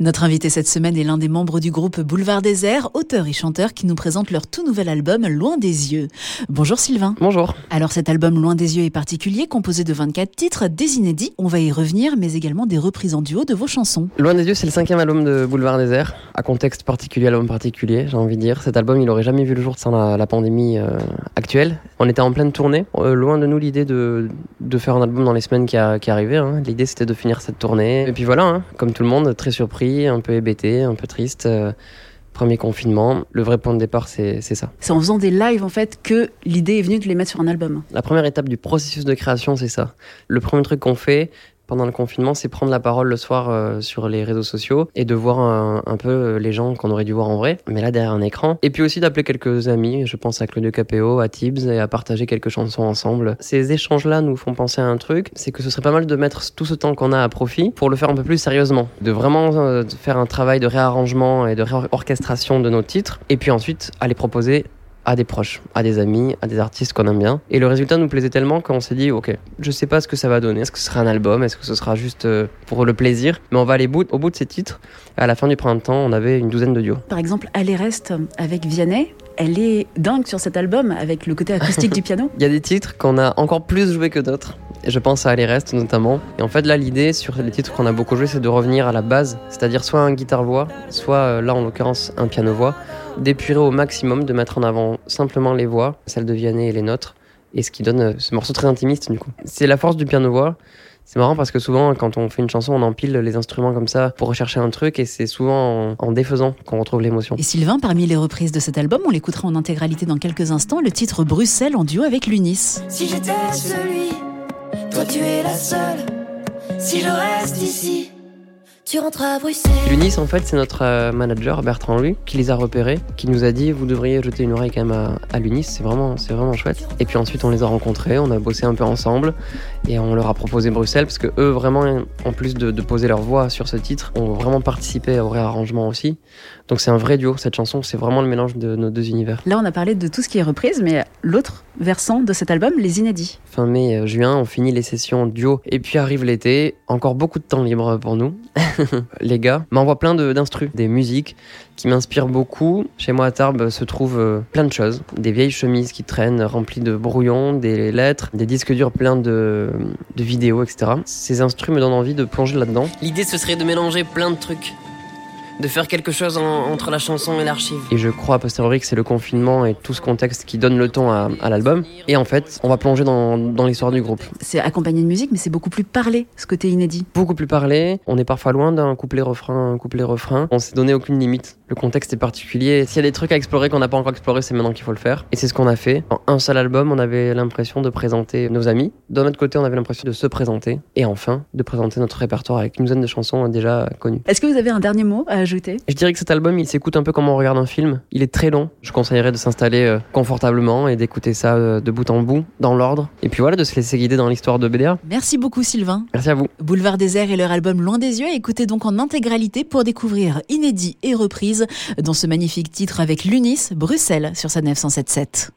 Notre invité cette semaine est l'un des membres du groupe Boulevard Désert, auteur et chanteur qui nous présente leur tout nouvel album Loin des yeux. Bonjour Sylvain. Bonjour. Alors cet album Loin des yeux est particulier, composé de 24 titres, des inédits, on va y revenir, mais également des reprises en duo de vos chansons. Loin des yeux, c'est le cinquième album de Boulevard Désert, à contexte particulier, album particulier, j'ai envie de dire. Cet album, il aurait jamais vu le jour sans la, pandémie euh, actuelle. On était en pleine tournée, euh, loin de nous l'idée de, de, faire un album dans les semaines qui, a, qui arrivaient. Hein. L'idée c'était de finir cette tournée. Et puis voilà, hein, comme tout le monde, très surpris, un peu hébété, un peu triste. Euh, premier confinement, le vrai point de départ, c'est ça. C'est en faisant des lives, en fait, que l'idée est venue de les mettre sur un album. La première étape du processus de création, c'est ça. Le premier truc qu'on fait, pendant le confinement, c'est prendre la parole le soir euh, sur les réseaux sociaux et de voir un, peu euh, les gens qu'on aurait dû voir en vrai, mais là derrière un écran. Et puis aussi d'appeler quelques amis, je pense à Claudio Capéo, à Tibbs, et à partager quelques chansons ensemble. Ces échanges-là nous font penser à un truc, c'est que ce serait pas mal de mettre tout ce temps qu'on a à profit pour le faire un peu plus sérieusement. De vraiment euh, faire un travail de réarrangement et de réorchestration de nos titres, et puis ensuite aller proposer à des proches, à des amis, à des artistes qu'on aime bien. Et le résultat nous plaisait tellement qu'on s'est dit, ok, je sais pas ce que ça va donner. Est-ce que ce sera un album? Est-ce que ce sera juste euh, pour le plaisir? Mais on va aller au bout de ces titres. À la fin du printemps, on avait une douzaine de duos. Par exemple, Aller reste avec Vianney. Elle est dingue sur cet album avec le côté acoustique du piano. Il y a des titres qu'on a encore plus joué que d'autres. Je pense à Aller Reste notamment. Et en fait, là, l'idée sur les titres qu'on a beaucoup joué, c'est de revenir à la base, c'est-à-dire soit un guitare-voix, soit euh, là en l'occurrence un piano-voix, d'épurer au maximum, de mettre en avant simplement les voix, celles de Vianney et les nôtres, et ce qui donne euh, ce morceau très intimiste du coup. C'est la force du piano-voix. C'est marrant parce que souvent, quand on fait une chanson, on empile les instruments comme ça pour rechercher un truc et c'est souvent en, défaisant qu'on retrouve l'émotion. Et Sylvain, parmi les reprises de cet album, on l'écoutera en intégralité dans quelques instants, le titre Bruxelles en duo avec l'Unis. Si j'étais celui toi tu es la seule. Si je reste ici, tu rentres à Bruxelles. L'UNIS, en fait, c'est notre euh, manager, Bertrand Lui, qui les a repérés, qui nous a dit vous devriez jeter une oreille quand même à, l'UNIS, c'est vraiment, c'est vraiment chouette. Et puis ensuite, on les a rencontrés, on a bossé un peu ensemble et on leur a proposé Bruxelles parce que eux, vraiment, en plus de, poser leur voix sur ce titre, ont vraiment participé au réarrangement aussi. Donc c'est un vrai duo, cette chanson, c'est vraiment le mélange de nos deux univers. Là, on a parlé de tout ce qui est reprise, mais l'autre versant de cet album, les inédits. Fin mai, euh, juin, on finit les sessions duo et puis arrive l'été, encore beaucoup de temps libre pour nous. les gars m'envoient plein d'instrus, des musiques qui m'inspirent beaucoup. Chez moi à Tarbes se trouvent euh, plein de choses. Des vieilles chemises qui traînent remplies de brouillons, des lettres, des disques durs pleins de, de vidéos, etc. Ces instrus me donnent envie de plonger là-dedans. L'idée ce serait de mélanger plein de trucs de faire quelque chose entre la chanson et l'archive. Et je crois a posteriori que c'est le confinement et tout ce contexte qui donne le ton à, l'album. Et en fait, on va plonger dans, dans l'histoire du groupe. C'est accompagné de musique, mais c'est beaucoup plus parlé, ce côté inédit. Beaucoup plus parlé. On est parfois loin d'un couplet-refrain, un couplet-refrain. On s'est donné aucune limite. Le contexte est particulier. S'il y a des trucs à explorer qu'on n'a pas encore exploré, c'est maintenant qu'il faut le faire. Et c'est ce qu'on a fait. En un seul album, on avait l'impression de présenter nos amis. D'un autre côté, on avait l'impression de se présenter. Et enfin, de présenter notre répertoire avec une douzaine de chansons déjà connues. Est-ce que vous avez un dernier mot à je dirais que cet album, il s'écoute un peu comme on regarde un film. Il est très long. Je conseillerais de s'installer euh, confortablement et d'écouter ça euh, de bout en bout, dans l'ordre. Et puis voilà, de se laisser guider dans l'histoire de BDA. Merci beaucoup, Sylvain. Merci à vous. Boulevard Désert et leur album Loin des yeux, écoutez donc en intégralité pour découvrir inédits et reprises dans ce magnifique titre avec l'UNIS, Bruxelles, sur sa 977.